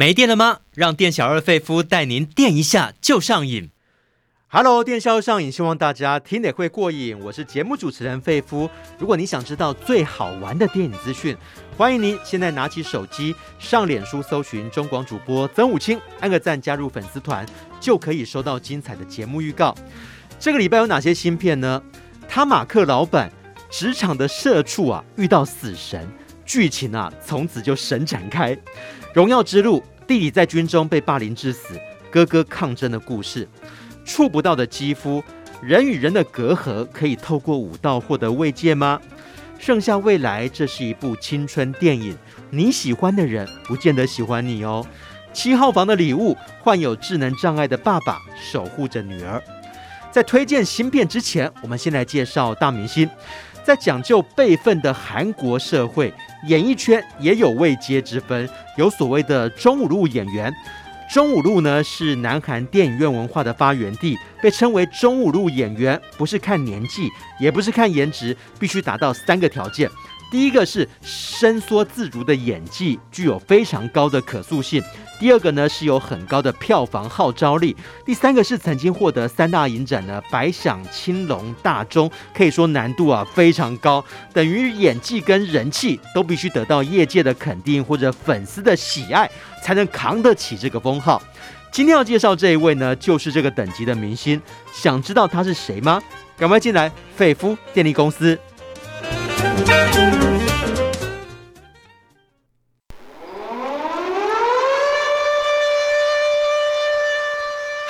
没电了吗？让店小二费夫带您电一下就上瘾。Hello，电销上瘾，希望大家听得会过瘾。我是节目主持人费夫。如果你想知道最好玩的电影资讯，欢迎您现在拿起手机上脸书搜寻中广主播曾武清，按个赞加入粉丝团，就可以收到精彩的节目预告。这个礼拜有哪些新片呢？他马克老板职场的社畜啊，遇到死神，剧情啊从此就神展开。荣耀之路，弟弟在军中被霸凌致死，哥哥抗争的故事。触不到的肌肤，人与人的隔阂可以透过武道获得慰藉吗？盛夏未来，这是一部青春电影，你喜欢的人不见得喜欢你哦。七号房的礼物，患有智能障碍的爸爸守护着女儿。在推荐新片之前，我们先来介绍大明星。在讲究辈分的韩国社会，演艺圈也有位阶之分，有所谓的中五路演员。中五路呢，是南韩电影院文化的发源地，被称为中五路演员，不是看年纪，也不是看颜值，必须达到三个条件。第一个是伸缩自如的演技，具有非常高的可塑性。第二个呢，是有很高的票房号召力。第三个是曾经获得三大影展的百想青龙大钟，可以说难度啊非常高，等于演技跟人气都必须得到业界的肯定或者粉丝的喜爱，才能扛得起这个封号。今天要介绍这一位呢，就是这个等级的明星。想知道他是谁吗？赶快进来，费夫电力公司。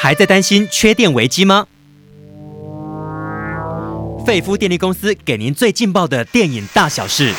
还在担心缺电危机吗？费夫电力公司给您最劲爆的电影大小事。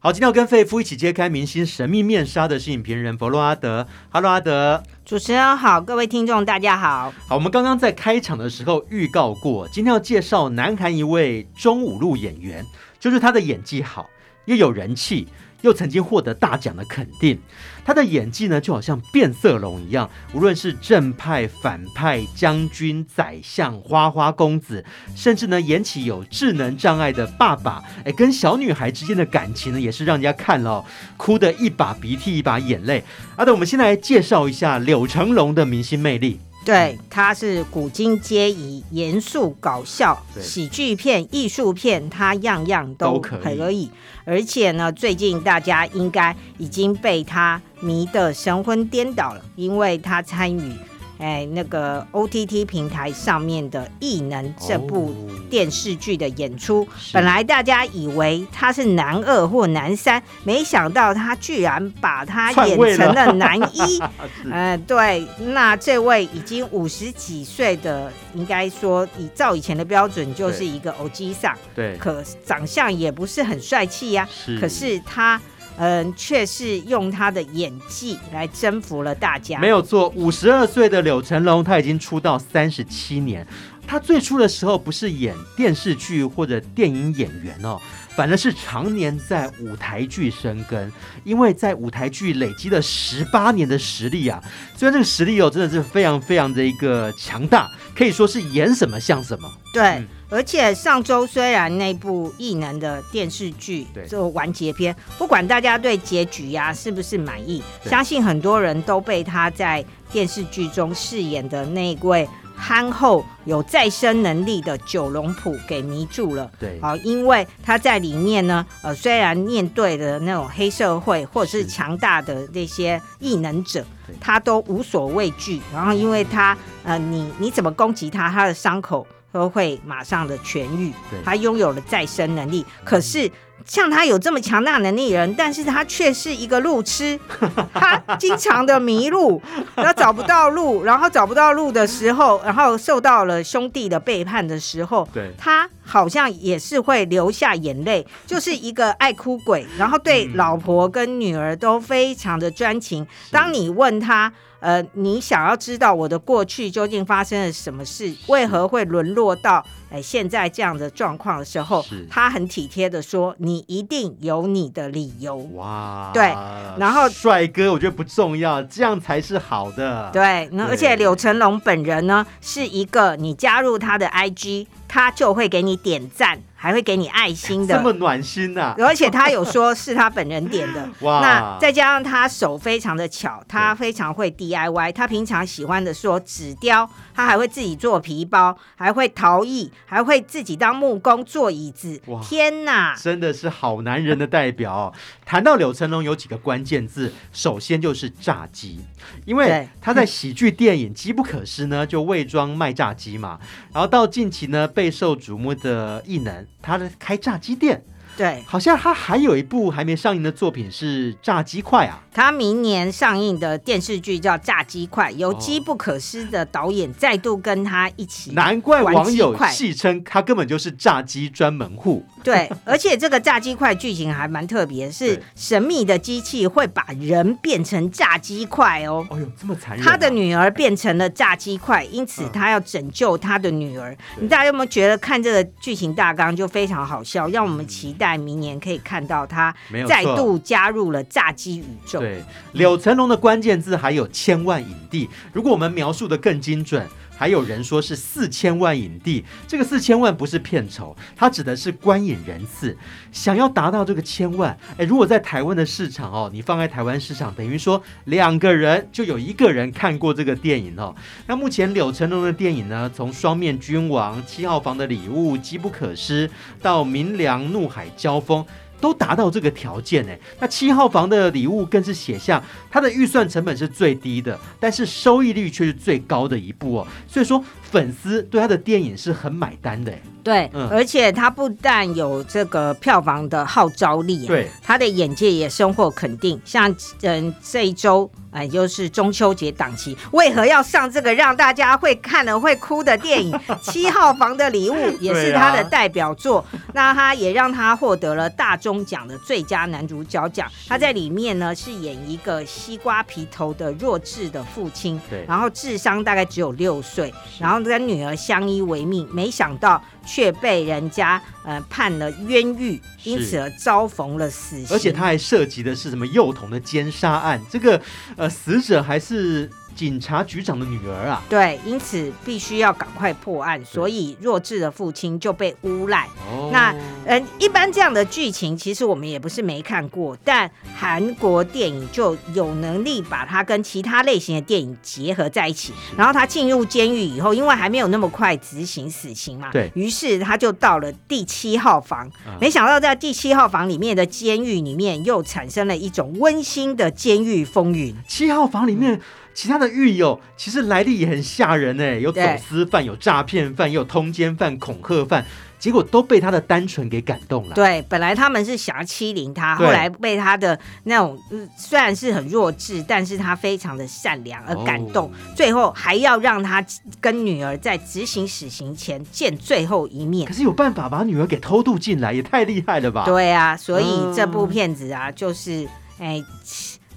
好，今天要跟费夫一起揭开明星神秘面纱的是影评人佛洛阿德。Hello，阿德。主持人好，各位听众大家好。好，我们刚刚在开场的时候预告过，今天要介绍南韩一位中五路演员，就是他的演技好，又有人气。又曾经获得大奖的肯定，他的演技呢就好像变色龙一样，无论是正派、反派、将军、宰相、花花公子，甚至呢演起有智能障碍的爸爸，哎，跟小女孩之间的感情呢也是让人家看了、哭得一把鼻涕一把眼泪。好的，我们先来介绍一下柳成龙的明星魅力。对，他是古今皆宜，严肃搞笑、喜剧片、艺术片，他样样都可以。而且呢，最近大家应该已经被他迷得神魂颠倒了，因为他参与。哎，那个 OTT 平台上面的《异能》这部电视剧的演出，哦、本来大家以为他是男二或男三，没想到他居然把他演成了男一。嗯、呃，对，那这位已经五十几岁的，应该说以照以前的标准，就是一个欧吉桑。对，可长相也不是很帅气呀。是，可是他。嗯，却是用他的演技来征服了大家。没有错，五十二岁的柳成龙，他已经出道三十七年。他最初的时候不是演电视剧或者电影演员哦，反而是常年在舞台剧生根。因为在舞台剧累积了十八年的实力啊，虽然这个实力哦真的是非常非常的一个强大，可以说是演什么像什么。对。嗯而且上周虽然那部异能的电视剧就完结篇，不管大家对结局呀、啊、是不是满意，相信很多人都被他在电视剧中饰演的那位憨厚有再生能力的九龙浦给迷住了。对，好，因为他在里面呢，呃，虽然面对的那种黑社会或者是强大的那些异能者，他都无所畏惧。然后，因为他，呃，你你怎么攻击他，他的伤口。都会马上的痊愈，他拥有了再生能力。可是像他有这么强大能力的人，但是他却是一个路痴，他经常的迷路，然后找不到路，然后找不到路的时候，然后受到了兄弟的背叛的时候，对他好像也是会流下眼泪，就是一个爱哭鬼，然后对老婆跟女儿都非常的专情。当你问他。呃，你想要知道我的过去究竟发生了什么事？为何会沦落到哎现在这样的状况的时候，他很体贴的说：“你一定有你的理由。”哇，对，然后帅哥我觉得不重要，这样才是好的。对，那而且柳成龙本人呢，是一个你加入他的 IG，他就会给你点赞。还会给你爱心的，这么暖心呐、啊！而且他有说是他本人点的，哇！那再加上他手非常的巧，他非常会 DIY，他平常喜欢的说纸雕，他还会自己做皮包，还会陶艺，还会自己当木工做椅子。哇！天哪，真的是好男人的代表。谈到柳成龙，有几个关键字，首先就是炸鸡，因为他在喜剧电影《机不可失》呢就伪装卖炸鸡嘛，然后到近期呢备受瞩目的异能。他的开炸鸡店。对，好像他还有一部还没上映的作品是《炸鸡块》啊。他明年上映的电视剧叫《炸鸡块》，由机不可失的导演再度跟他一起。难怪网友戏称他根本就是炸鸡专门户。对，而且这个炸鸡块剧情还蛮特别，是神秘的机器会把人变成炸鸡块哦。哎呦，这么残忍啊！他的女儿变成了炸鸡块，因此他要拯救他的女儿。你大家有没有觉得看这个剧情大纲就非常好笑，让我们期待。在明年可以看到他再度加入了炸鸡宇宙。对，柳成龙的关键字还有千万影帝。如果我们描述的更精准。还有人说是四千万影帝，这个四千万不是片酬，它指的是观影人次。想要达到这个千万，诶，如果在台湾的市场哦，你放在台湾市场，等于说两个人就有一个人看过这个电影哦。那目前柳成龙的电影呢，从《双面君王》、《七号房的礼物》、《机不可失》到《明良怒海交锋》。都达到这个条件呢，那七号房的礼物更是写下它的预算成本是最低的，但是收益率却是最高的一步哦。所以说粉丝对他的电影是很买单的。对，嗯、而且他不但有这个票房的号召力，对，他的眼界也深获肯定。像嗯这一周。哎，就是中秋节档期，为何要上这个让大家会看了会哭的电影《七号房的礼物》，也是他的代表作。啊、那他也让他获得了大钟奖的最佳男主角奖。他在里面呢是演一个西瓜皮头的弱智的父亲，对，然后智商大概只有六岁，然后跟女儿相依为命，没想到。却被人家呃判了冤狱，因此而遭逢了死刑。而且他还涉及的是什么幼童的奸杀案？这个呃死者还是。警察局长的女儿啊，对，因此必须要赶快破案，所以弱智的父亲就被诬赖。哦、那嗯、呃，一般这样的剧情，其实我们也不是没看过，但韩国电影就有能力把它跟其他类型的电影结合在一起。然后他进入监狱以后，因为还没有那么快执行死刑嘛，对，于是他就到了第七号房。嗯、没想到在第七号房里面的监狱里面，又产生了一种温馨的监狱风云。七号房里面。其他的狱友其实来历也很吓人哎，有走私犯，有诈骗犯，也有通奸犯、恐吓犯，结果都被他的单纯给感动了。对，本来他们是想要欺凌他，后来被他的那种虽然是很弱智，但是他非常的善良而感动，哦、最后还要让他跟女儿在执行死刑前见最后一面。可是有办法把女儿给偷渡进来，也太厉害了吧？对啊，所以这部片子啊，就是哎。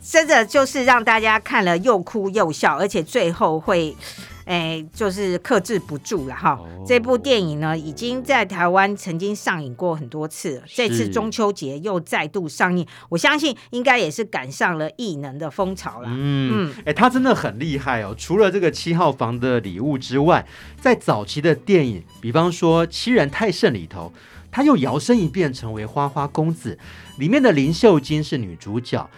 真的就是让大家看了又哭又笑，而且最后会，哎，就是克制不住了哈。哦、这部电影呢，已经在台湾曾经上映过很多次了，这次中秋节又再度上映，我相信应该也是赶上了异能的风潮了。嗯，哎、嗯，他真的很厉害哦。除了这个七号房的礼物之外，在早期的电影，比方说《欺人太甚》里头，他又摇身一变成为花花公子，里面的林秀晶是女主角。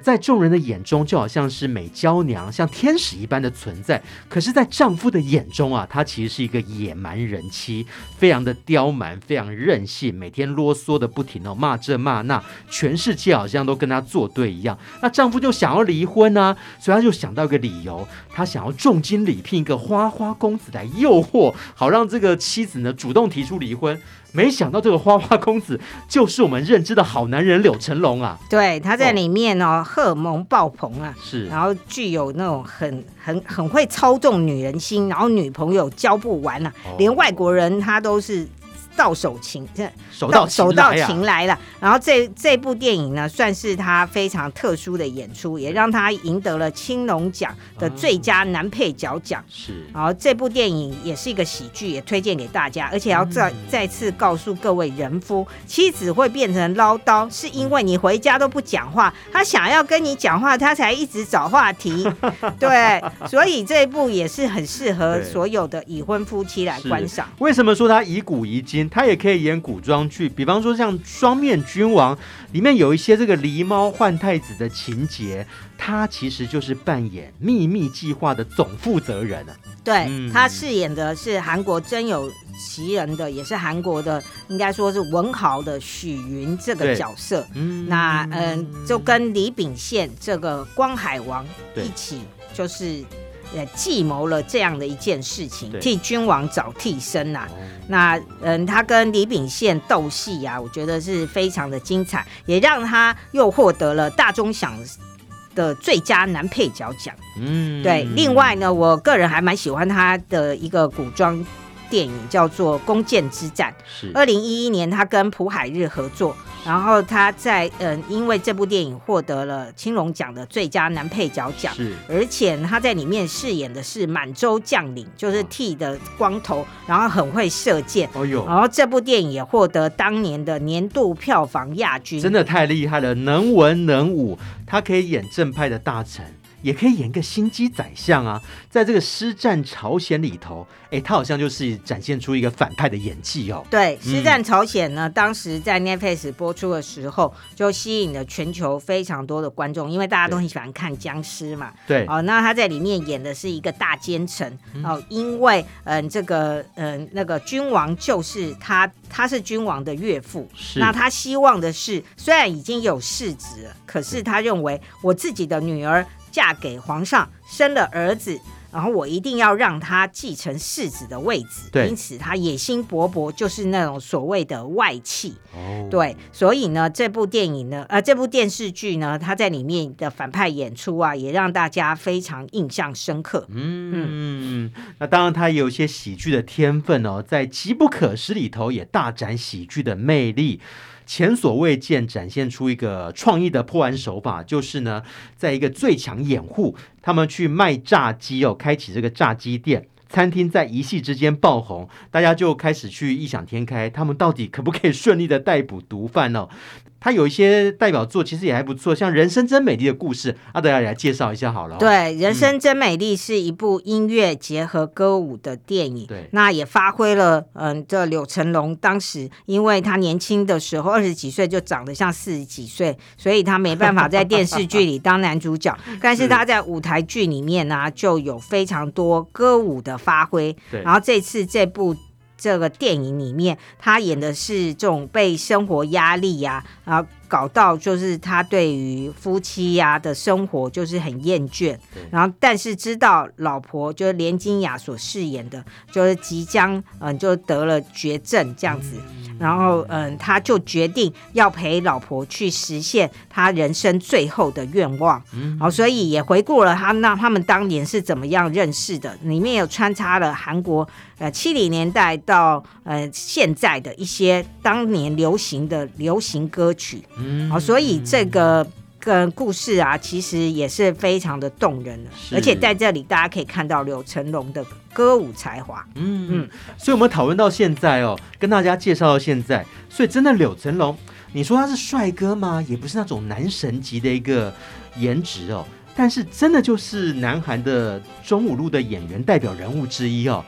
在众人的眼中，就好像是美娇娘，像天使一般的存在。可是，在丈夫的眼中啊，她其实是一个野蛮人妻，非常的刁蛮，非常任性，每天啰嗦的不停哦，骂这骂那，全世界好像都跟她作对一样。那丈夫就想要离婚啊，所以他就想到一个理由，他想要重金礼聘一个花花公子来诱惑，好让这个妻子呢主动提出离婚。没想到这个花花公子就是我们认知的好男人柳成龙啊！对，他在里面哦，荷尔蒙爆棚啊，是，然后具有那种很很很会操纵女人心，然后女朋友交不完啊，哦、连外国人他都是到手擒，手到手到擒来了。然后这这部电影呢，算是他非常特殊的演出，也让他赢得了青龙奖的最佳男配角奖。是，然后这部电影也是一个喜剧，也推荐给大家。而且要再再次告诉各位人夫，妻子会变成唠叨，是因为你回家都不讲话，他想要跟你讲话，他才一直找话题。对，所以这一部也是很适合所有的已婚夫妻来观赏。为什么说他以古遗今？他也可以演古装剧，比方说像《双面君王》里面有一些这个狸猫换太子的情节，他其实就是扮演秘密计划的总负责人啊。对，他饰演的是韩国真有其人的，也是韩国的，应该说是文豪的许云这个角色。嗯，那嗯，就跟李秉宪这个光海王一起，就是。也计谋了这样的一件事情，替君王找替身呐、啊。那嗯，他跟李秉宪斗戏啊，我觉得是非常的精彩，也让他又获得了大钟奖的最佳男配角奖。嗯，对。另外呢，我个人还蛮喜欢他的一个古装电影，叫做《弓箭之战》。是。二零一一年，他跟朴海日合作。然后他在嗯，因为这部电影获得了青龙奖的最佳男配角奖，是，而且他在里面饰演的是满洲将领，就是剃的光头，然后很会射箭。哦呦，然后这部电影也获得当年的年度票房亚军，真的太厉害了，能文能武，他可以演正派的大臣。也可以演个心机宰相啊，在这个《师战朝鲜》里头，哎，他好像就是展现出一个反派的演技哦。对，《师战朝鲜》呢，嗯、当时在 Netflix 播出的时候，就吸引了全球非常多的观众，因为大家都很喜欢看僵尸嘛。对。哦，那他在里面演的是一个大奸臣哦，嗯、因为嗯，这个嗯，那个君王就是他，他是君王的岳父。是。那他希望的是，虽然已经有世子了，可是他认为我自己的女儿。嫁给皇上，生了儿子，然后我一定要让他继承世子的位置。对，因此他野心勃勃，就是那种所谓的外戚。哦，对，所以呢，这部电影呢，呃，这部电视剧呢，他在里面的反派演出啊，也让大家非常印象深刻。嗯嗯，那当然他也有一些喜剧的天分哦，在《机不可失》里头也大展喜剧的魅力。前所未见，展现出一个创意的破案手法，就是呢，在一个最强掩护，他们去卖炸鸡哦，开启这个炸鸡店，餐厅在一夕之间爆红，大家就开始去异想天开，他们到底可不可以顺利的逮捕毒贩呢？他有一些代表作，其实也还不错，像《人生真美丽》的故事，阿德来来介绍一下好了。对，《人生真美丽》是一部音乐结合歌舞的电影，对、嗯，那也发挥了嗯，这柳成龙当时因为他年轻的时候二十几岁就长得像四十几岁，所以他没办法在电视剧里当男主角，但是他在舞台剧里面呢、啊、就有非常多歌舞的发挥。对，然后这次这部。这个电影里面，他演的是这种被生活压力呀、啊，然后搞到就是他对于夫妻呀、啊、的生活就是很厌倦，然后但是知道老婆就是连金雅所饰演的，就是即将嗯就得了绝症这样子。然后，嗯，他就决定要陪老婆去实现他人生最后的愿望。嗯，好，所以也回顾了他那他们当年是怎么样认识的，里面有穿插了韩国呃七零年代到呃现在的一些当年流行的流行歌曲。嗯，好，所以这个。跟故事啊，其实也是非常的动人的，而且在这里大家可以看到柳成龙的歌舞才华。嗯嗯，所以我们讨论到现在哦，跟大家介绍到现在，所以真的柳成龙，你说他是帅哥吗？也不是那种男神级的一个颜值哦，但是真的就是南韩的中五路的演员代表人物之一哦，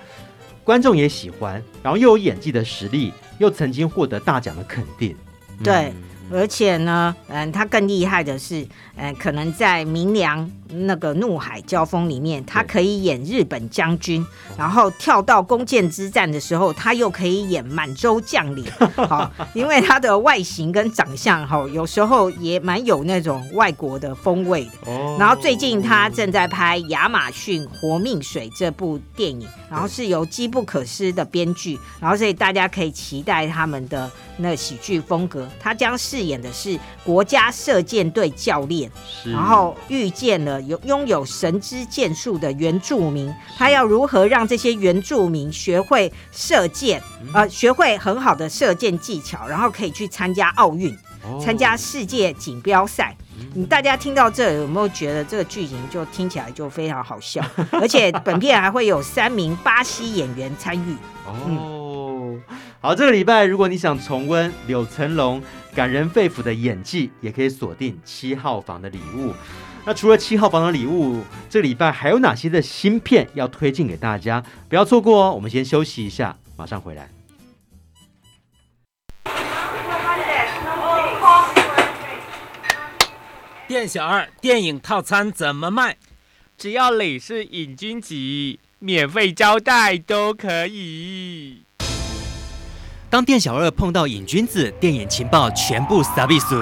观众也喜欢，然后又有演技的实力，又曾经获得大奖的肯定。嗯、对。而且呢，嗯，他更厉害的是，嗯，可能在明良那个怒海交锋里面，他可以演日本将军，然后跳到弓箭之战的时候，他又可以演满洲将领，好，因为他的外形跟长相，哈，有时候也蛮有那种外国的风味的。哦然后最近他正在拍亚马逊活命水这部电影，然后是由机不可失的编剧，然后所以大家可以期待他们的那喜剧风格，他将。饰演的是国家射箭队教练，是。然后遇见了有拥有神之箭术的原住民，他要如何让这些原住民学会射箭，嗯、呃，学会很好的射箭技巧，然后可以去参加奥运，哦、参加世界锦标赛。你大家听到这有没有觉得这个剧情就听起来就非常好笑？而且本片还会有三名巴西演员参与。哦，嗯、好，这个礼拜如果你想重温柳成龙感人肺腑的演技，也可以锁定七号房的礼物。那除了七号房的礼物，这个礼拜还有哪些的新片要推荐给大家？不要错过哦。我们先休息一下，马上回来。店小二，电影套餐怎么卖？只要你是瘾君子，免费招待都可以。当店小二碰到瘾君子，电影情报全部撒比苏。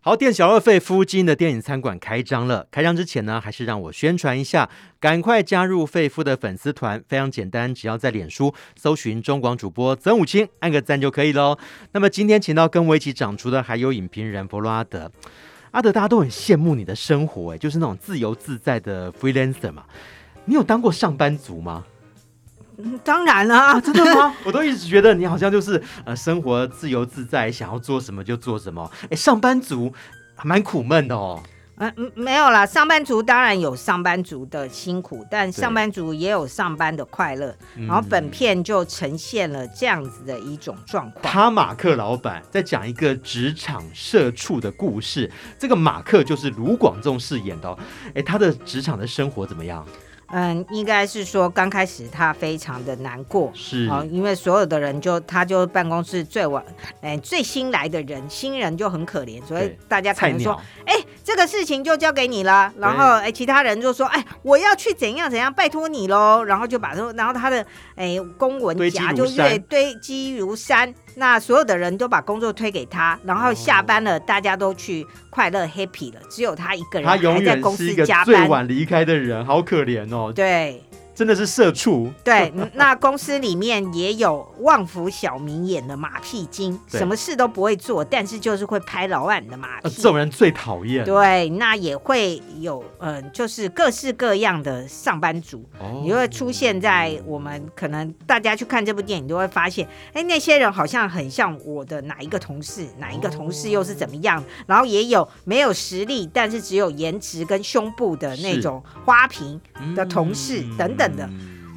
好，店小二费夫今的电影餐馆开张了。开张之前呢，还是让我宣传一下，赶快加入费夫的粉丝团，非常简单，只要在脸书搜寻中广主播曾武清，按个赞就可以喽。那么今天请到跟我一起长出的还有影评人弗洛阿德，阿德大家都很羡慕你的生活，哎，就是那种自由自在的 freelancer 嘛。你有当过上班族吗？当然了、啊啊，真的吗？我都一直觉得你好像就是呃，生活自由自在，想要做什么就做什么。哎，上班族还蛮苦闷的哦。嗯、呃，没有啦，上班族当然有上班族的辛苦，但上班族也有上班的快乐。然后本片就呈现了这样子的一种状况。他马克老板在讲一个职场社畜的故事，这个马克就是卢广仲饰演的哦。哎，他的职场的生活怎么样？嗯，应该是说刚开始他非常的难过，是。啊，因为所有的人就他就办公室最晚，哎，最新来的人，新人就很可怜，所以大家可能说，哎鸟，这个事情就交给你了，然后哎，其他人就说，哎，我要去怎样怎样，拜托你喽，然后就把然后他的哎公文夹就越堆积如山。那所有的人都把工作推给他，然后下班了，大家都去快乐 happy 了，只有他一个人还在公司加班。最晚离开的人，好可怜哦。对。真的是社畜。对，那公司里面也有旺福小明演的马屁精，什么事都不会做，但是就是会拍老板的马屁。这种人最讨厌。对，那也会有，嗯、呃，就是各式各样的上班族，哦、你会出现在我们可能大家去看这部电影都会发现，哎，那些人好像很像我的哪一个同事，哪一个同事又是怎么样？哦、然后也有没有实力，但是只有颜值跟胸部的那种花瓶的同事、嗯、等等。的，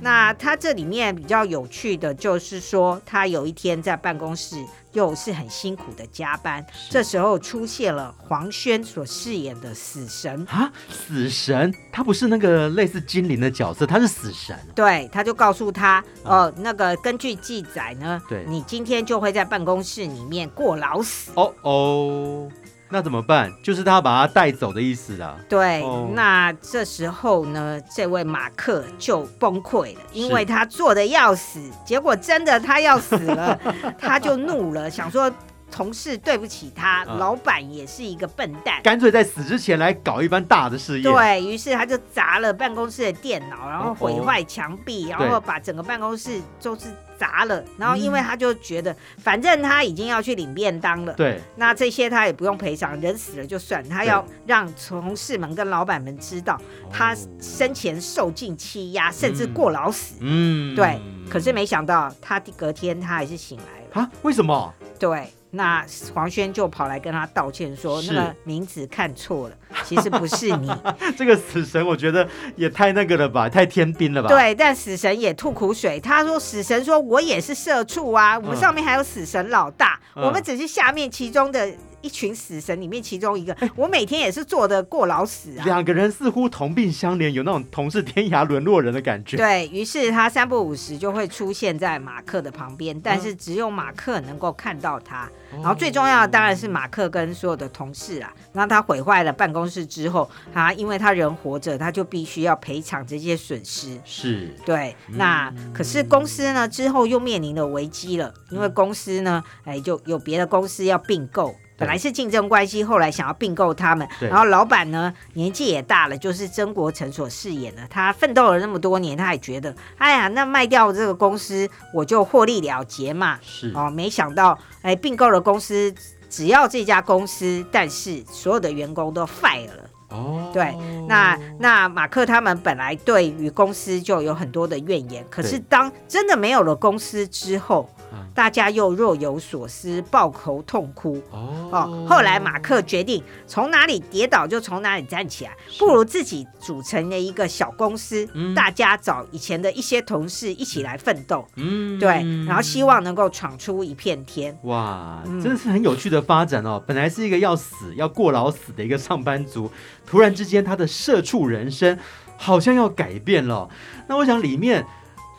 那他这里面比较有趣的就是说，他有一天在办公室又是很辛苦的加班，这时候出现了黄轩所饰演的死神。啊，死神，他不是那个类似精灵的角色，他是死神。对，他就告诉他，哦、呃，那个根据记载呢，对，你今天就会在办公室里面过劳死。哦哦。那怎么办？就是他把他带走的意思啦。对，哦、那这时候呢，这位马克就崩溃了，因为他做的要死，结果真的他要死了，他就怒了，想说。同事对不起他，嗯、老板也是一个笨蛋，干脆在死之前来搞一番大的事业。对，于是他就砸了办公室的电脑，然后毁坏墙壁，然后把整个办公室都是砸了。然后因为他就觉得，反正他已经要去领便当了，对，那这些他也不用赔偿，人死了就算，他要让同事们跟老板们知道他生前受尽欺压，甚至过劳死。嗯，对。可是没想到他隔天他还是醒来了啊？为什么？对。那黄轩就跑来跟他道歉，说那个名字看错了，其实不是你。这个死神我觉得也太那个了吧，太天兵了吧？对，但死神也吐苦水，他说死神说我也是社畜啊，我们上面还有死神老大，嗯、我们只是下面其中的。一群死神里面其中一个，欸、我每天也是做的过劳死啊。两个人似乎同病相怜，有那种同是天涯沦落人的感觉。对，于是他三不五时就会出现在马克的旁边，但是只有马克能够看到他。嗯、然后最重要的当然是马克跟所有的同事啊。那他毁坏了办公室之后，他因为他人活着，他就必须要赔偿这些损失。是，对。那、嗯、可是公司呢之后又面临了危机了，因为公司呢，哎，就有别的公司要并购。本来是竞争关系，后来想要并购他们，然后老板呢年纪也大了，就是曾国成所饰演的，他奋斗了那么多年，他也觉得，哎呀，那卖掉这个公司我就获利了结嘛。是哦，没想到哎，并购了公司，只要这家公司，但是所有的员工都 fire 了。哦，对，那那马克他们本来对于公司就有很多的怨言，可是当真的没有了公司之后，大家又若有所思，抱头痛哭。哦，哦，后来马克决定从哪里跌倒就从哪里站起来，不如自己组成了一个小公司，大家找以前的一些同事一起来奋斗。嗯，对，然后希望能够闯出一片天。哇，真的是很有趣的发展哦！本来是一个要死要过劳死的一个上班族。突然之间，他的社畜人生好像要改变了。那我想里面。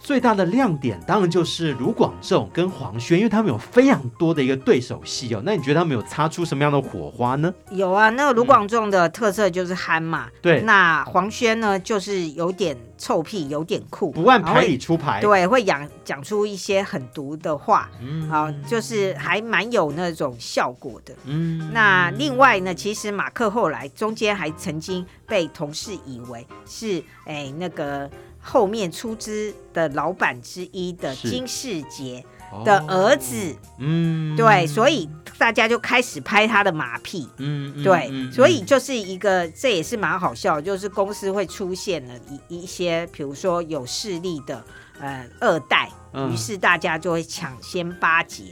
最大的亮点当然就是卢广仲跟黄轩，因为他们有非常多的一个对手戏哦。那你觉得他们有擦出什么样的火花呢？有啊，那个卢广仲的特色就是憨嘛。对、嗯。那黄轩呢，就是有点臭屁，有点酷，不按牌理出牌。对，会讲讲出一些很毒的话。嗯。好，就是还蛮有那种效果的。嗯。那另外呢，其实马克后来中间还曾经被同事以为是哎那个。后面出资的老板之一的金世杰的儿子，嗯，对，所以大家就开始拍他的马屁，嗯，对，所以就是一个，这也是蛮好笑，就是公司会出现了一一些，比如说有势力的。呃，二代，于是大家就会抢先巴结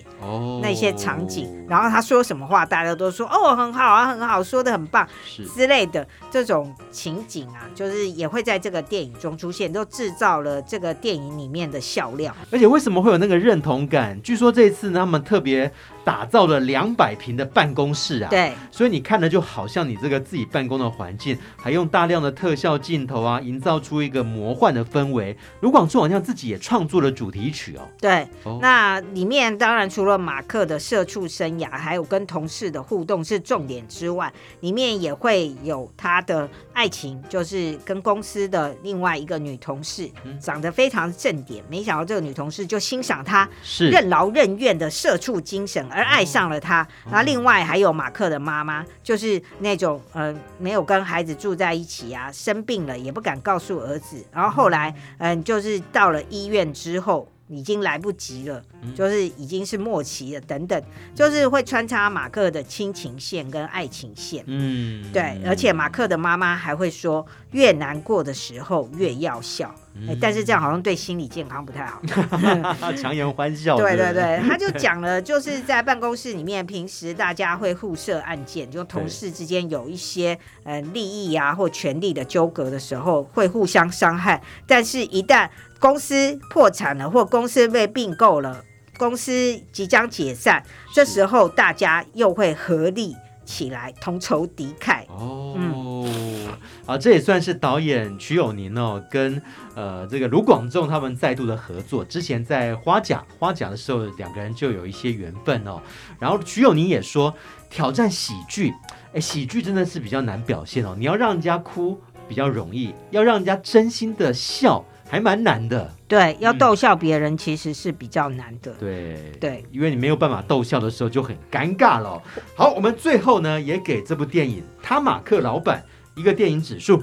那些场景，哦，然后他说什么话，大家都说哦，很好啊，很好，说的很棒之类的这种情景啊，就是也会在这个电影中出现，都制造了这个电影里面的笑料。而且为什么会有那个认同感？据说这一次呢，他们特别。打造了两百平的办公室啊，对，所以你看的就好像你这个自己办公的环境，还用大量的特效镜头啊，营造出一个魔幻的氛围。卢广仲好像自己也创作了主题曲哦，对，哦、那里面当然除了马克的社畜生涯，还有跟同事的互动是重点之外，里面也会有他的爱情，就是跟公司的另外一个女同事，嗯、长得非常正点，没想到这个女同事就欣赏他是任劳任怨的社畜精神。而爱上了他，然后另外还有马克的妈妈，就是那种呃没有跟孩子住在一起啊，生病了也不敢告诉儿子，然后后来嗯、呃、就是到了医院之后。已经来不及了，就是已经是末期了，等等，就是会穿插马克的亲情线跟爱情线，嗯，对，而且马克的妈妈还会说，越难过的时候越要笑，嗯，但是这样好像对心理健康不太好，强颜欢笑，对对对，他就讲了，就是在办公室里面，平时大家会互设案件，就同事之间有一些呃利益啊或权力的纠葛的时候，会互相伤害，但是一旦公司破产了，或公司被并购了，公司即将解散，这时候大家又会合力起来，同仇敌忾。哦，嗯，啊，这也算是导演瞿友宁哦，跟呃这个卢广仲他们再度的合作。之前在花甲花甲的时候，两个人就有一些缘分哦。然后瞿友宁也说，挑战喜剧，哎，喜剧真的是比较难表现哦。你要让人家哭比较容易，要让人家真心的笑。还蛮难的，对，要逗笑别人其实是比较难的，嗯、对对，因为你没有办法逗笑的时候就很尴尬了。好，我们最后呢也给这部电影《他马克老板》一个电影指数，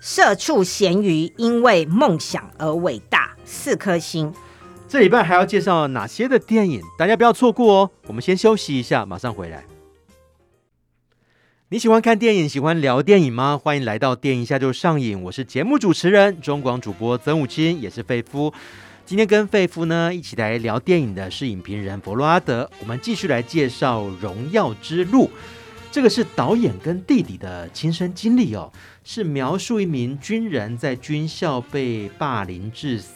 社畜咸鱼因为梦想而伟大，四颗星。这礼拜还要介绍哪些的电影？大家不要错过哦。我们先休息一下，马上回来。你喜欢看电影，喜欢聊电影吗？欢迎来到电影一下就上瘾。我是节目主持人中广主播曾武清，也是费夫。今天跟费夫呢一起来聊电影的是影评人佛洛阿德。我们继续来介绍《荣耀之路》，这个是导演跟弟弟的亲身经历哦，是描述一名军人在军校被霸凌致死，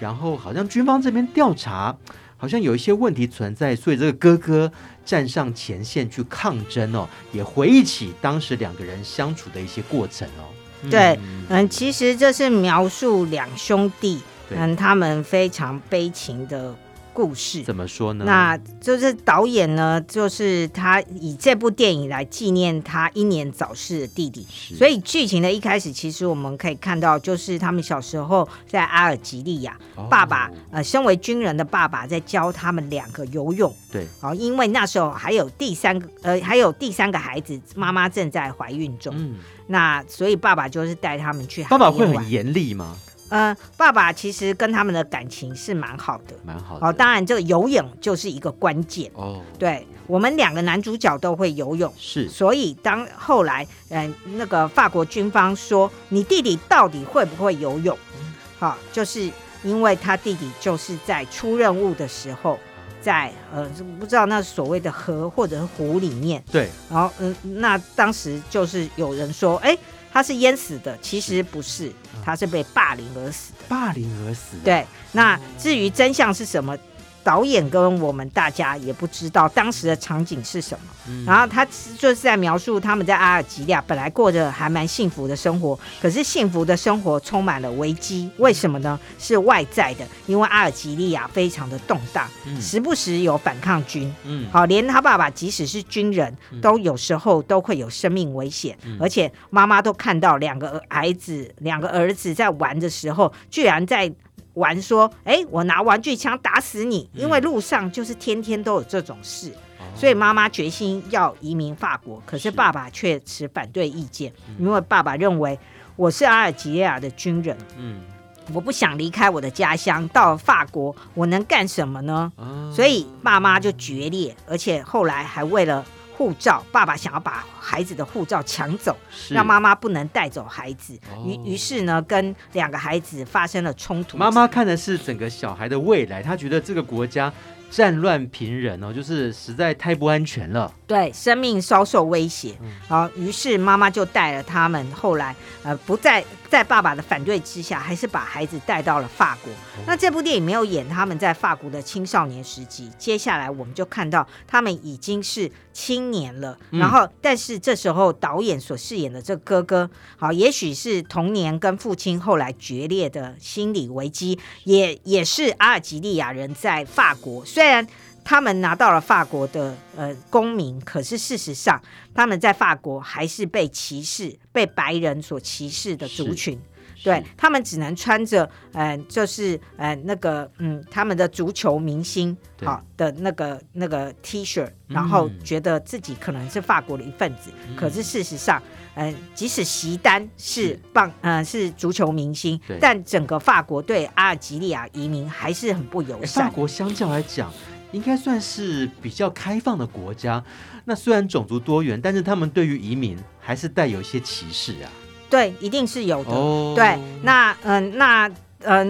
然后好像军方这边调查，好像有一些问题存在，所以这个哥哥。站上前线去抗争哦，也回忆起当时两个人相处的一些过程哦。对，嗯，其实这是描述两兄弟，嗯，他们非常悲情的故事。怎么说呢？那就是导演呢，就是他以这部电影来纪念他英年早逝的弟弟。所以剧情的一开始，其实我们可以看到，就是他们小时候在阿尔及利亚，哦、爸爸呃，身为军人的爸爸在教他们两个游泳。对，好，因为那时候还有第三个呃，还有第三个孩子，妈妈正在怀孕中。嗯，那所以爸爸就是带他们去。爸爸会很严厉吗？呃，爸爸其实跟他们的感情是蛮好的，蛮好的。哦，当然这个游泳就是一个关键哦。对，我们两个男主角都会游泳，是。所以当后来，嗯、呃，那个法国军方说你弟弟到底会不会游泳？好、嗯哦，就是因为他弟弟就是在出任务的时候，在呃不知道那所谓的河或者是湖里面，对。然后嗯、呃，那当时就是有人说，哎。他是淹死的，其实不是，他是被霸凌而死的。霸凌而死。对，那至于真相是什么？导演跟我们大家也不知道当时的场景是什么，嗯、然后他就是在描述他们在阿尔及利亚本来过着还蛮幸福的生活，可是幸福的生活充满了危机，为什么呢？是外在的，因为阿尔及利亚非常的动荡，嗯、时不时有反抗军，嗯，好，连他爸爸即使是军人，都有时候都会有生命危险，嗯、而且妈妈都看到两个儿子，两个儿子在玩的时候，居然在。玩说，哎，我拿玩具枪打死你！因为路上就是天天都有这种事，嗯、所以妈妈决心要移民法国。可是爸爸却持反对意见，因为爸爸认为我是阿尔及利亚的军人，嗯，我不想离开我的家乡，到了法国我能干什么呢？嗯、所以爸妈就决裂，而且后来还为了。护照，爸爸想要把孩子的护照抢走，让妈妈不能带走孩子。于、哦、于是呢，跟两个孩子发生了冲突。妈妈看的是整个小孩的未来，她觉得这个国家。战乱频仍哦，就是实在太不安全了。对，生命稍受威胁。好、嗯，于是妈妈就带了他们，后来呃，不在在爸爸的反对之下，还是把孩子带到了法国。哦、那这部电影没有演他们在法国的青少年时期，接下来我们就看到他们已经是青年了。嗯、然后，但是这时候导演所饰演的这个哥哥，好，也许是童年跟父亲后来决裂的心理危机，也也是阿尔及利亚人在法国。虽然他们拿到了法国的呃公民，可是事实上他们在法国还是被歧视、被白人所歧视的族群。对，他们只能穿着呃，就是呃那个嗯，他们的足球明星好的那个那个 T 恤，然后觉得自己可能是法国的一份子。嗯、可是事实上，嗯、呃，即使席丹是棒，嗯、呃，是足球明星，但整个法国对阿尔及利亚移民还是很不友善。法国相较来讲。应该算是比较开放的国家，那虽然种族多元，但是他们对于移民还是带有一些歧视啊。对，一定是有的。哦、对，那嗯、呃，那嗯、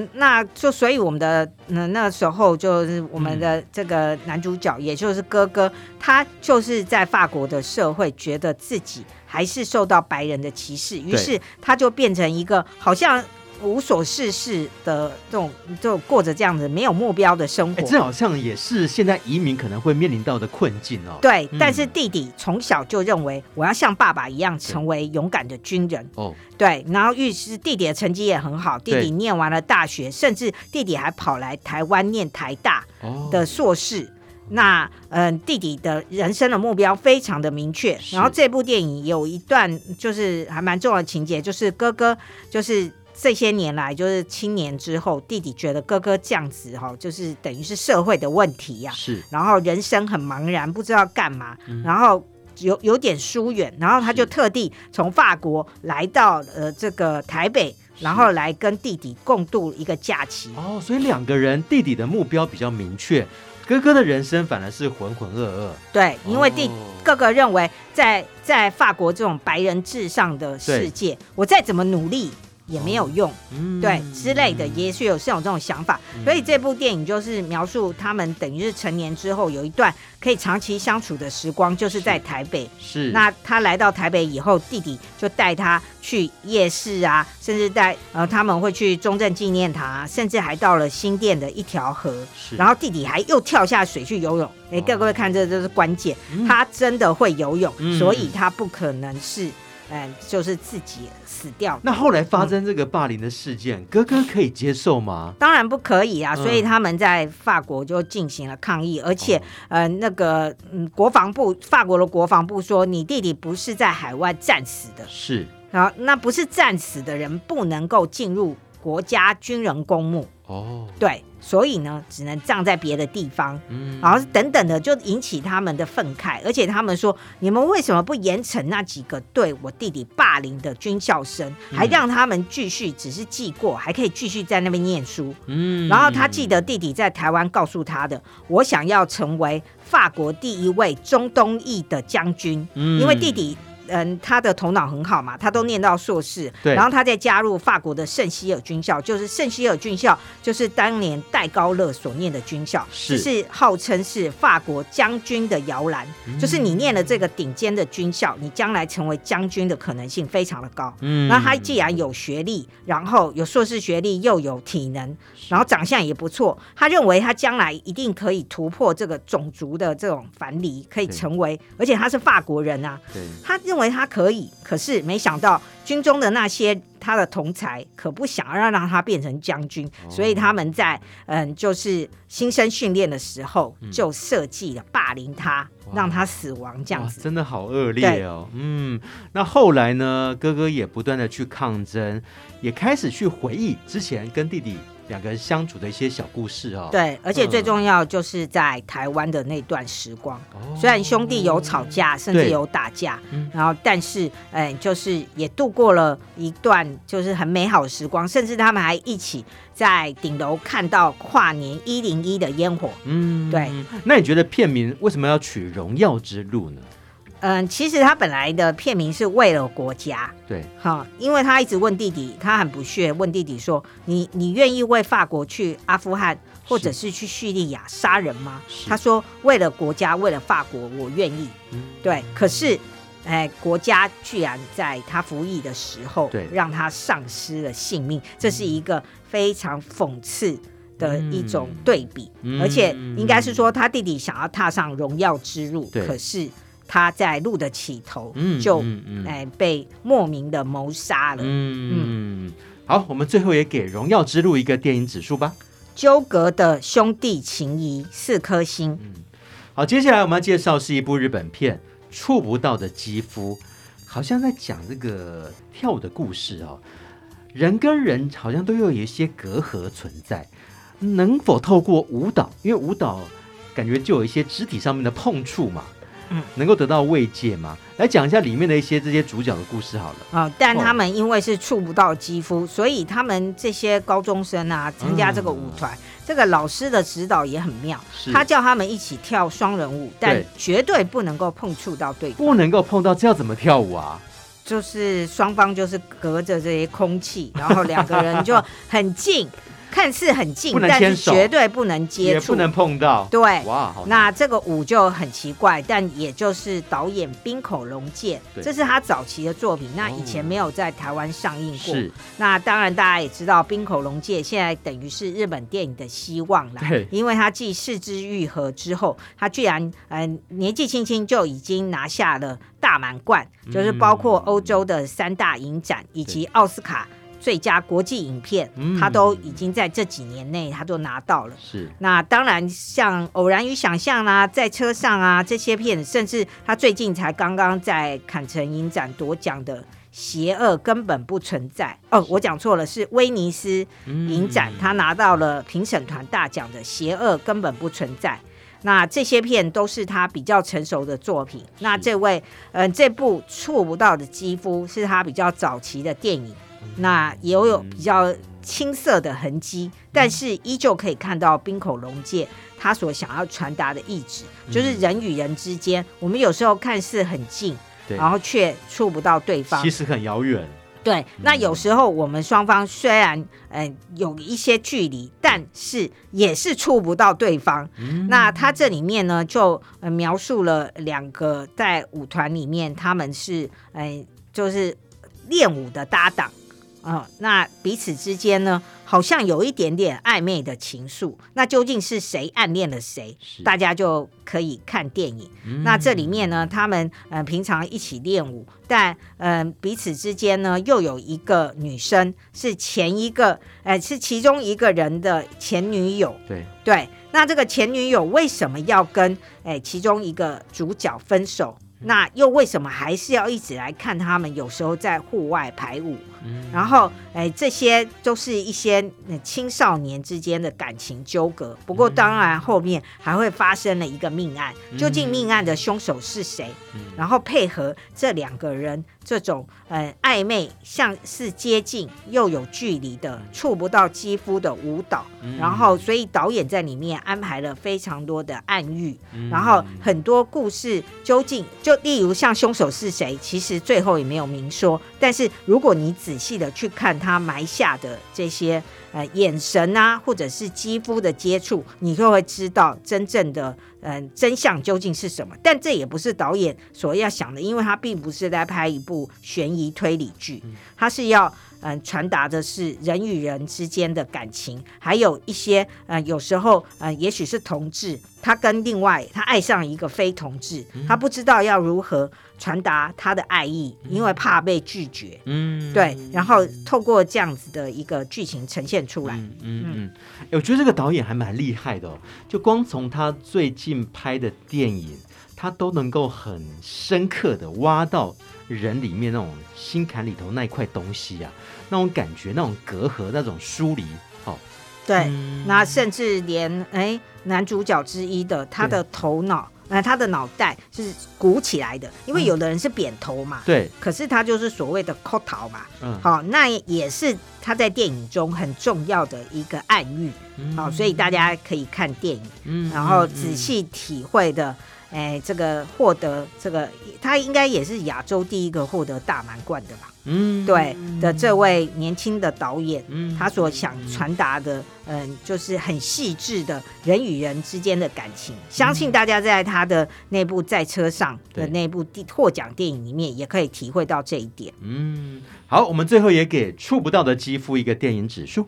呃，那就所以我们的那那时候就是我们的这个男主角，嗯、也就是哥哥，他就是在法国的社会觉得自己还是受到白人的歧视，于是他就变成一个好像。无所事事的这种，就过着这样子没有目标的生活。这好像也是现在移民可能会面临到的困境哦。对，嗯、但是弟弟从小就认为我要像爸爸一样成为勇敢的军人。哦，对，然后于是弟弟的成绩也很好，弟弟念完了大学，甚至弟弟还跑来台湾念台大的硕士。哦、那嗯、呃，弟弟的人生的目标非常的明确。然后这部电影有一段就是还蛮重要的情节，就是哥哥就是。这些年来，就是青年之后，弟弟觉得哥哥这样子哈，就是等于是社会的问题呀、啊。是，然后人生很茫然，不知道干嘛，嗯、然后有有点疏远，然后他就特地从法国来到呃这个台北，然后来跟弟弟共度一个假期。哦，所以两个人弟弟的目标比较明确，哥哥的人生反而是浑浑噩噩。对，因为弟、哦、哥哥认为在在法国这种白人至上的世界，我再怎么努力。也没有用，嗯、对之类的，也许有是有这种想法，嗯、所以这部电影就是描述他们等于是成年之后有一段可以长期相处的时光，就是在台北。是，那他来到台北以后，弟弟就带他去夜市啊，甚至带呃他们会去中正纪念堂啊，甚至还到了新店的一条河。是，然后弟弟还又跳下水去游泳。哎，各位看，这就是关键，嗯、他真的会游泳，嗯、所以他不可能是。嗯，就是自己死掉。那后来发生这个霸凌的事件，嗯、哥哥可以接受吗？当然不可以啊！所以他们在法国就进行了抗议，嗯、而且，呃，那个，嗯，国防部，法国的国防部说，你弟弟不是在海外战死的，是，然后那不是战死的人不能够进入国家军人公墓。哦，对。所以呢，只能葬在别的地方，嗯，然后等等的，就引起他们的愤慨。而且他们说，你们为什么不严惩那几个对我弟弟霸凌的军校生，还让他们继续只是记过，还可以继续在那边念书？嗯，然后他记得弟弟在台湾告诉他的，我想要成为法国第一位中东裔的将军，嗯，因为弟弟。嗯，他的头脑很好嘛，他都念到硕士，对，然后他再加入法国的圣希尔军校，就是圣希尔军校，就是当年戴高乐所念的军校，是，是号称是法国将军的摇篮，嗯，就是你念了这个顶尖的军校，你将来成为将军的可能性非常的高。嗯，那他既然有学历，然后有硕士学历，又有体能，然后长相也不错，他认为他将来一定可以突破这个种族的这种藩篱，可以成为，而且他是法国人啊，对，他。认为他可以，可是没想到军中的那些他的同才可不想要让他变成将军，哦、所以他们在嗯，就是新生训练的时候就设计了霸凌他，嗯、让他死亡这样子，真的好恶劣哦。嗯，那后来呢？哥哥也不断的去抗争，也开始去回忆之前跟弟弟。两个人相处的一些小故事哦，对，而且最重要就是在台湾的那段时光，嗯、虽然兄弟有吵架，甚至有打架，然后但是，嗯，就是也度过了一段就是很美好的时光，甚至他们还一起在顶楼看到跨年一零一的烟火。嗯，对。那你觉得片名为什么要取《荣耀之路》呢？嗯，其实他本来的片名是为了国家，对，哈，因为他一直问弟弟，他很不屑问弟弟说：“你你愿意为法国去阿富汗或者是。去叙利亚杀人吗？”他说：“为了国家，为了法国，我愿意。嗯”对，可是，哎，国家居然在他服役的时候，对，让他丧失了性命，这是一个非常讽刺的一种对比，嗯、而且应该是说他弟弟想要踏上荣耀之路，可是。他在路的起头就哎、嗯嗯嗯、被莫名的谋杀了。嗯嗯，好，我们最后也给《荣耀之路》一个电影指数吧。纠葛的兄弟情谊四颗星。嗯，好，接下来我们要介绍是一部日本片《触不到的肌肤》，好像在讲这个跳舞的故事哦。人跟人好像都有一些隔阂存在，能否透过舞蹈？因为舞蹈感觉就有一些肢体上面的碰触嘛。能够得到慰藉吗？来讲一下里面的一些这些主角的故事好了。啊、哦，但他们因为是触不到肌肤，所以他们这些高中生啊，参加这个舞团，嗯、这个老师的指导也很妙。他叫他们一起跳双人舞，但绝对不能够碰触到对方，不能够碰到，这要怎么跳舞啊？就是双方就是隔着这些空气，然后两个人就很近。看似很近，但是绝对不能接触，也不能碰到。对，哇，那这个舞就很奇怪，但也就是导演冰口龙介，这是他早期的作品，那以前没有在台湾上映过。是，那当然大家也知道，冰口龙介现在等于是日本电影的希望了，对，因为他继是枝裕和之后，他居然嗯、呃、年纪轻轻就已经拿下了大满贯，就是包括欧洲的三大影展以及奥斯卡。最佳国际影片，他都已经在这几年内，他都拿到了。是，那当然像《偶然与想象》啦，在车上啊这些片，甚至他最近才刚刚在坎城影展夺奖的《邪恶根本不存在》哦，我讲错了，是威尼斯影展，他拿到了评审团大奖的《邪恶根本不存在》。那这些片都是他比较成熟的作品。那这位，嗯、呃，这部触不到的肌肤是他比较早期的电影。那也有比较青涩的痕迹，嗯、但是依旧可以看到冰口龙介他所想要传达的意志，嗯、就是人与人之间，我们有时候看似很近，对。然后却触不到对方，其实很遥远。对，嗯、那有时候我们双方虽然嗯、呃、有一些距离，但是也是触不到对方。嗯、那他这里面呢，就、呃、描述了两个在舞团里面，他们是嗯、呃、就是练舞的搭档。嗯、哦，那彼此之间呢，好像有一点点暧昧的情愫。那究竟是谁暗恋了谁？大家就可以看电影。嗯、那这里面呢，他们呃平常一起练舞，但嗯、呃、彼此之间呢又有一个女生是前一个呃是其中一个人的前女友。对对，那这个前女友为什么要跟哎其中一个主角分手？那又为什么还是要一直来看他们？有时候在户外排舞，嗯、然后哎，这些都是一些青少年之间的感情纠葛。不过当然后面还会发生了一个命案，嗯、究竟命案的凶手是谁？嗯、然后配合这两个人这种呃暧昧，像是接近又有距离的触不到肌肤的舞蹈，嗯、然后所以导演在里面安排了非常多的暗喻，嗯、然后很多故事究竟就。例如像凶手是谁，其实最后也没有明说。但是如果你仔细的去看他埋下的这些呃眼神啊，或者是肌肤的接触，你就会知道真正的嗯、呃、真相究竟是什么。但这也不是导演所要想的，因为他并不是在拍一部悬疑推理剧，他是要。嗯，传达的是人与人之间的感情，还有一些嗯，有时候嗯，也许是同志，他跟另外他爱上一个非同志，嗯、他不知道要如何传达他的爱意，嗯、因为怕被拒绝。嗯，对，然后透过这样子的一个剧情呈现出来。嗯嗯，嗯，我觉得这个导演还蛮厉害的哦，就光从他最近拍的电影，他都能够很深刻的挖到人里面那种心坎里头那一块东西啊。那种感觉，那种隔阂，那种疏离，哦，对，嗯、那甚至连哎，男主角之一的他的头脑，那、呃，他的脑袋是鼓起来的，因为有的人是扁头嘛，对、嗯，可是他就是所谓的抠头嘛，嗯，好，那也是他在电影中很重要的一个暗喻，好、嗯，所以大家可以看电影，嗯，然后仔细体会的。哎，这个获得这个，他应该也是亚洲第一个获得大满贯的吧？嗯，对的，这位年轻的导演，嗯，他所想传达的，嗯，就是很细致的人与人之间的感情。嗯、相信大家在他的那部在车上的那部获奖电影里面，也可以体会到这一点。嗯，好，我们最后也给触不到的肌肤一个电影指数，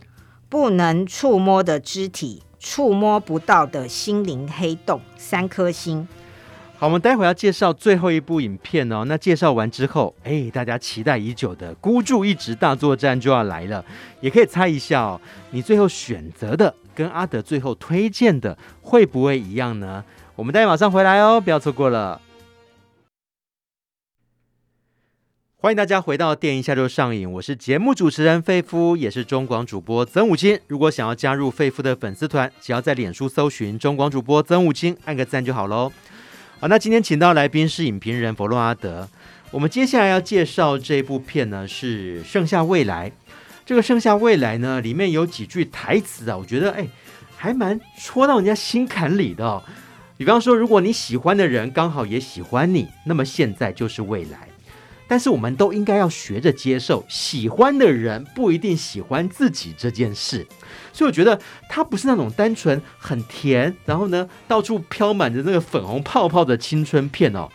不能触摸的肢体，触摸不到的心灵黑洞，三颗星。好，我们待会要介绍最后一部影片哦。那介绍完之后，哎，大家期待已久的孤注一掷大作战就要来了。也可以猜一下哦，你最后选择的跟阿德最后推荐的会不会一样呢？我们待会马上回来哦，不要错过了。欢迎大家回到电影下就上映，我是节目主持人费夫，也是中广主播曾武金。如果想要加入费夫的粉丝团，只要在脸书搜寻中广主播曾武金，按个赞就好喽。好，那今天请到来宾是影评人佛洛阿德。我们接下来要介绍这部片呢，是《盛夏未来》。这个《盛夏未来》呢，里面有几句台词啊，我觉得哎，还蛮戳到人家心坎里的哦。比方说，如果你喜欢的人刚好也喜欢你，那么现在就是未来。但是我们都应该要学着接受，喜欢的人不一定喜欢自己这件事。所以我觉得它不是那种单纯很甜，然后呢到处飘满着那个粉红泡泡的青春片哦，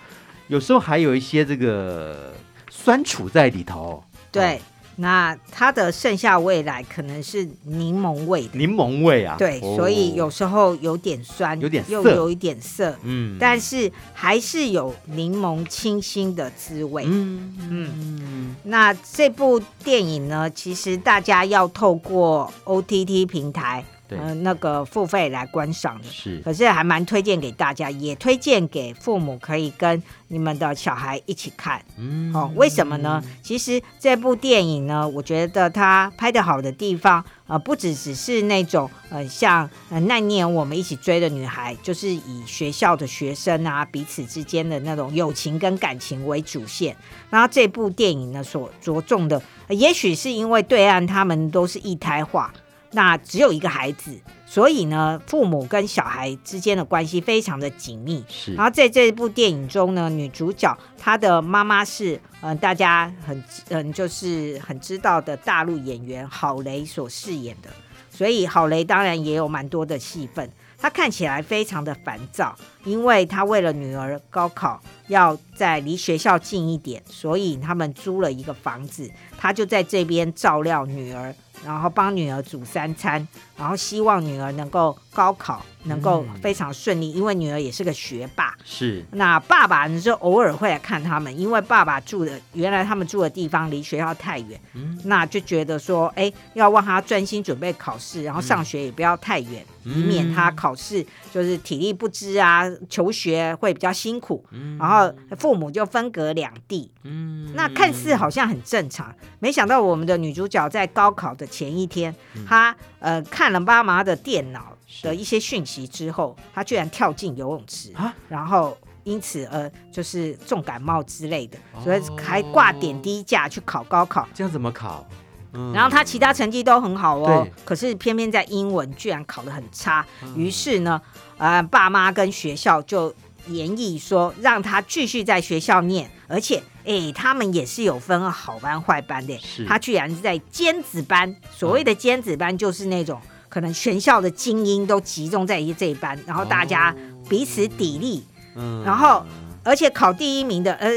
有时候还有一些这个酸楚在里头。对。那它的剩下未来可能是柠檬味的，柠檬味啊，对，哦、所以有时候有点酸，有点，又有一点涩，嗯，但是还是有柠檬清新的滋味，嗯嗯，嗯。那这部电影呢，其实大家要透过 OTT 平台。嗯、呃，那个付费来观赏的，是，可是还蛮推荐给大家，也推荐给父母可以跟你们的小孩一起看。嗯，哦，为什么呢？其实这部电影呢，我觉得它拍的好的地方，呃，不只只是那种，呃，像呃那年我们一起追的女孩，就是以学校的学生啊彼此之间的那种友情跟感情为主线。然后这部电影呢，所着重的，呃、也许是因为对岸他们都是一胎化。那只有一个孩子，所以呢，父母跟小孩之间的关系非常的紧密。是，然后在这部电影中呢，女主角她的妈妈是嗯、呃，大家很嗯，就是很知道的大陆演员郝蕾所饰演的，所以郝蕾当然也有蛮多的戏份。她看起来非常的烦躁，因为她为了女儿高考要在离学校近一点，所以他们租了一个房子，她就在这边照料女儿。然后帮女儿煮三餐，然后希望女儿能够高考能够非常顺利，嗯、因为女儿也是个学霸。是。那爸爸呢，就偶尔会来看他们，因为爸爸住的原来他们住的地方离学校太远，嗯、那就觉得说，哎，要让他专心准备考试，然后上学也不要太远，嗯、以免他考试就是体力不支啊，求学会比较辛苦。嗯、然后父母就分隔两地。嗯。那看似好像很正常，没想到我们的女主角在高考的前一天，嗯、她呃看了妈妈的电脑的一些讯息之后，他居然跳进游泳池，啊、然后因此而就是重感冒之类的，哦、所以还挂点滴架去考高考。这样怎么考？嗯、然后他其他成绩都很好哦，可是偏偏在英文居然考得很差。嗯、于是呢，呃，爸妈跟学校就研议说，让他继续在学校念，而且。哎，他们也是有分好班坏班的。他居然是在尖子班，所谓的尖子班就是那种、嗯、可能全校的精英都集中在一这一班，然后大家彼此砥砺，嗯，然后而且考第一名的，呃，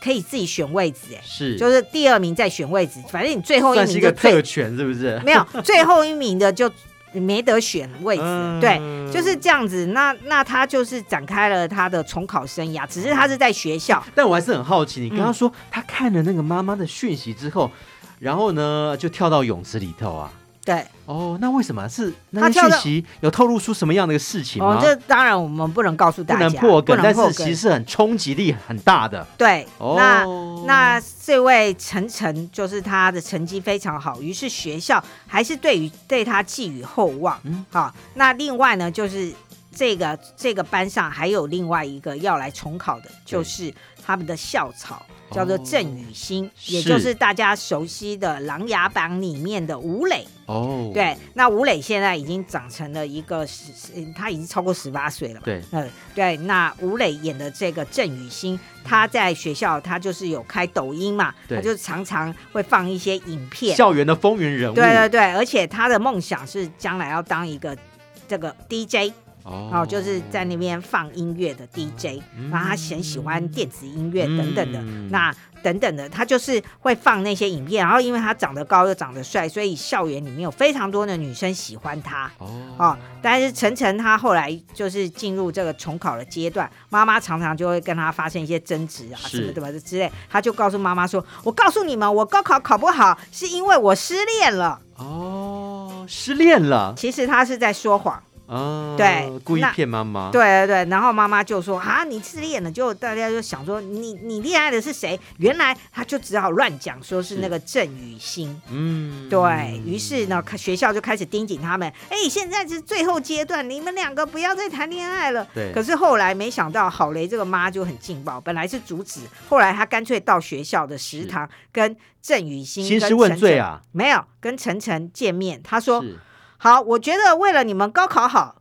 可以自己选位置，哎，是，就是第二名再选位置，反正你最后一名就算是一个特权，是不是？没有，最后一名的就。没得选位置，嗯、对，就是这样子。那那他就是展开了他的重考生涯，只是他是在学校。但我还是很好奇，你刚刚说他看了那个妈妈的讯息之后，嗯、然后呢就跳到泳池里头啊。对哦，那为什么是那讯息有透露出什么样的一个事情吗？哦，这当然我们不能告诉大家，不能破梗，但是其实是很冲击力很大的。对，哦、那那这位晨晨就是他的成绩非常好，于是学校还是对于对他寄予厚望。嗯，好，那另外呢，就是这个这个班上还有另外一个要来重考的，就是他们的校草。叫做郑雨欣，哦、也就是大家熟悉的《琅琊榜》里面的吴磊。哦，对，那吴磊现在已经长成了一个十，他已经超过十八岁了。对，嗯，对，那吴磊演的这个郑雨欣，他在学校他就是有开抖音嘛，对他就常常会放一些影片，校园的风云人物。对对对，而且他的梦想是将来要当一个这个 DJ。哦，就是在那边放音乐的 DJ，嗯、然后他很喜欢电子音乐等等的，嗯、那等等的，他就是会放那些影片。然后因为他长得高又长得帅，所以校园里面有非常多的女生喜欢他。哦，哦，但是晨晨他后来就是进入这个重考的阶段，妈妈常常就会跟他发生一些争执啊，什么什么的之类。他就告诉妈妈说：“我告诉你们，我高考考不好是因为我失恋了。”哦，失恋了。其实他是在说谎。哦，对，故意骗妈妈。对对对，然后妈妈就说：“啊，你自恋了。”就大家就想说：“你你恋爱的是谁？”原来他就只好乱讲，说是那个郑雨欣。嗯，对，于是呢，学校就开始盯紧他们。哎，现在是最后阶段，你们两个不要再谈恋爱了。对。可是后来没想到，郝雷这个妈就很劲爆，本来是阻止，后来她干脆到学校的食堂跟郑雨欣兴师问罪啊，没有跟晨晨见面，他说。好，我觉得为了你们高考好，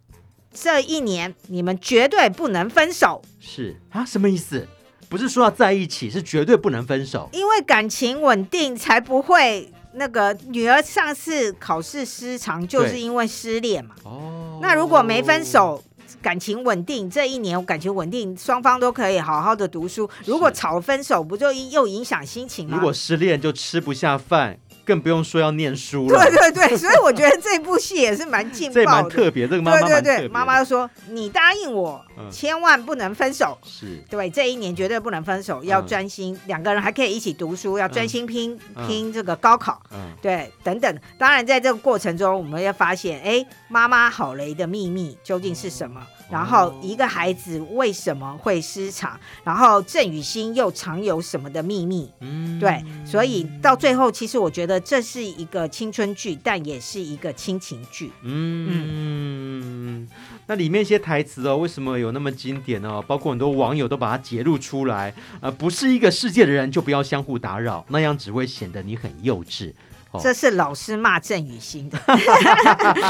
这一年你们绝对不能分手。是啊，什么意思？不是说要在一起，是绝对不能分手。因为感情稳定，才不会那个女儿上次考试失常，就是因为失恋嘛。哦。那如果没分手，感情稳定，这一年感情稳定，双方都可以好好的读书。如果吵分手，不就又影响心情吗？如果失恋就吃不下饭。更不用说要念书了。对对对，所以我觉得这部戏也是蛮劲爆的。这蛮特别，这个妈妈。对对对，妈妈就说：“你答应我，嗯、千万不能分手。”是。对，这一年绝对不能分手，要专心，嗯、两个人还可以一起读书，要专心拼、嗯、拼这个高考。嗯。对，等等。当然，在这个过程中，我们要发现，哎，妈妈郝蕾的秘密究竟是什么？嗯然后一个孩子为什么会失常？然后郑雨欣又藏有什么的秘密？嗯，对，所以到最后，其实我觉得这是一个青春剧，但也是一个亲情剧。嗯，嗯，那里面一些台词哦，为什么有那么经典呢？包括很多网友都把它截录出来。呃，不是一个世界的人，就不要相互打扰，那样只会显得你很幼稚。这是老师骂郑雨欣的，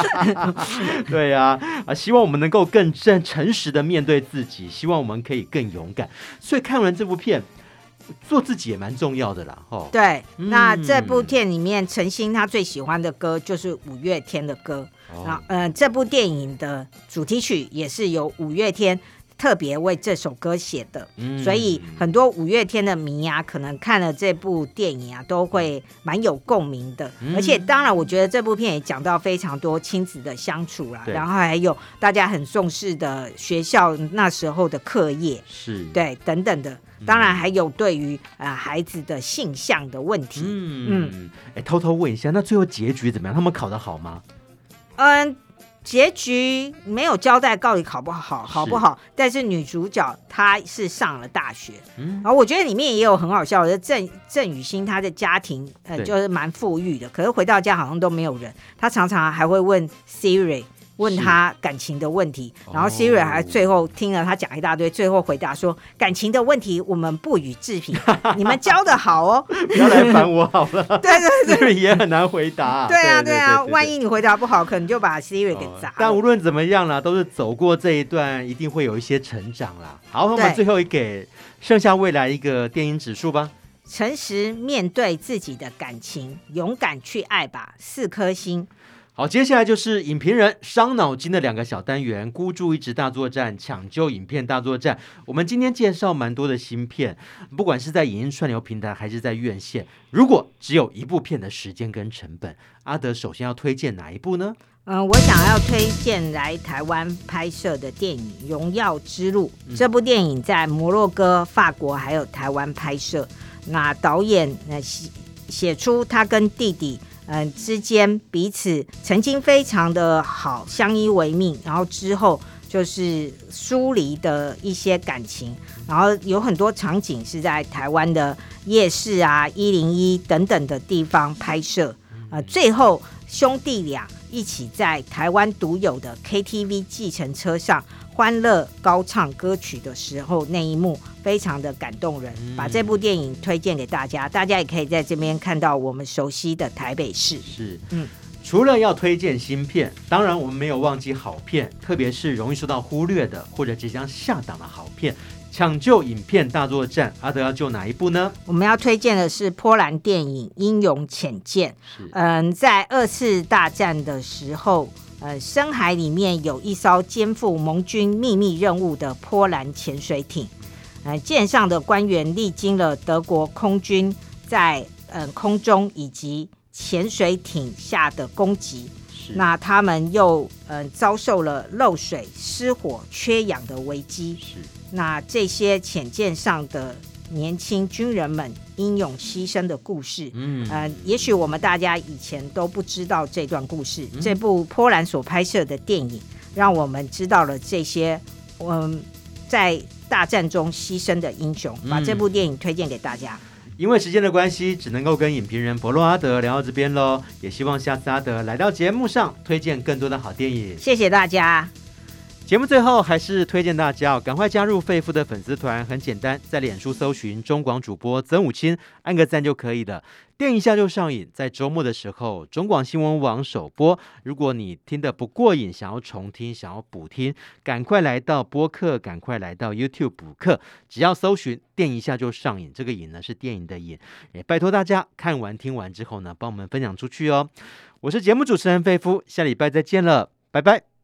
对呀，啊，希望我们能够更正诚实的面对自己，希望我们可以更勇敢。所以看完这部片，做自己也蛮重要的啦。哦，对，那这部片里面，陈星他最喜欢的歌就是五月天的歌。那、哦，呃，这部电影的主题曲也是由五月天特别为这首歌写的，嗯、所以很多五月天的迷啊，可能看了这部电影啊，都会蛮有共鸣的。嗯、而且，当然，我觉得这部片也讲到非常多亲子的相处啦，然后还有大家很重视的学校那时候的课业，是对等等的。当然，还有对于啊、呃、孩子的性向的问题。嗯嗯，哎、欸，偷偷问一下，那最后结局怎么样？他们考得好吗？嗯。结局没有交代到底考不好，好不好？是，但是女主角她是上了大学，嗯，然后我觉得里面也有很好笑的郑郑雨欣，她的家庭呃就是蛮富裕的，可是回到家好像都没有人，她常常还会问 Siri。问他感情的问题，然后 Siri 还最后听了他讲一大堆，最后回答说：“感情的问题我们不予置评，你们教的好哦，不要来烦我好了。”对对对，Siri 也很难回答。对啊对啊，万一你回答不好，可能就把 Siri 给砸了。但无论怎么样啦，都是走过这一段，一定会有一些成长啦。好，我们最后一给剩下未来一个电影指数吧。诚实面对自己的感情，勇敢去爱吧，四颗星。好，接下来就是影评人伤脑筋的两个小单元：孤注一掷大作战、抢救影片大作战。我们今天介绍蛮多的新片，不管是在影音串流平台还是在院线。如果只有一部片的时间跟成本，阿德首先要推荐哪一部呢？嗯、呃，我想要推荐来台湾拍摄的电影《荣耀之路》。嗯、这部电影在摩洛哥、法国还有台湾拍摄。那导演那写写出他跟弟弟。嗯、之间彼此曾经非常的好，相依为命，然后之后就是疏离的一些感情，然后有很多场景是在台湾的夜市啊、一零一等等的地方拍摄，呃，最后兄弟俩一起在台湾独有的 KTV 计程车上。欢乐高唱歌曲的时候，那一幕非常的感动人，嗯、把这部电影推荐给大家，大家也可以在这边看到我们熟悉的台北市。是，嗯，除了要推荐新片，当然我们没有忘记好片，特别是容易受到忽略的或者即将下档的好片。抢救影片大作战，阿德要救哪一部呢？我们要推荐的是波兰电影《英勇潜舰》。嗯，在二次大战的时候。呃，深海里面有一艘肩负盟军秘密任务的波兰潜水艇，呃，舰上的官员历经了德国空军在呃空中以及潜水艇下的攻击，是那他们又呃遭受了漏水、失火、缺氧的危机，是那这些潜舰上的。年轻军人们英勇牺牲的故事，嗯，呃，也许我们大家以前都不知道这段故事。嗯、这部波兰所拍摄的电影，让我们知道了这些，嗯、呃，在大战中牺牲的英雄。把这部电影推荐给大家。因为时间的关系，只能够跟影评人伯洛阿德聊到这边喽。也希望下次阿德来到节目上，推荐更多的好电影。谢谢大家。节目最后还是推荐大家，赶快加入肺夫的粉丝团，很简单，在脸书搜寻中广主播曾武钦，按个赞就可以了。电一下就上瘾，在周末的时候，中广新闻网首播。如果你听得不过瘾，想要重听，想要补听，赶快来到播客，赶快来到 YouTube 补课，只要搜寻“电一下就上瘾”，这个“瘾”呢是电影的“瘾”，也拜托大家看完听完之后呢，帮我们分享出去哦。我是节目主持人肺夫，下礼拜再见了，拜拜。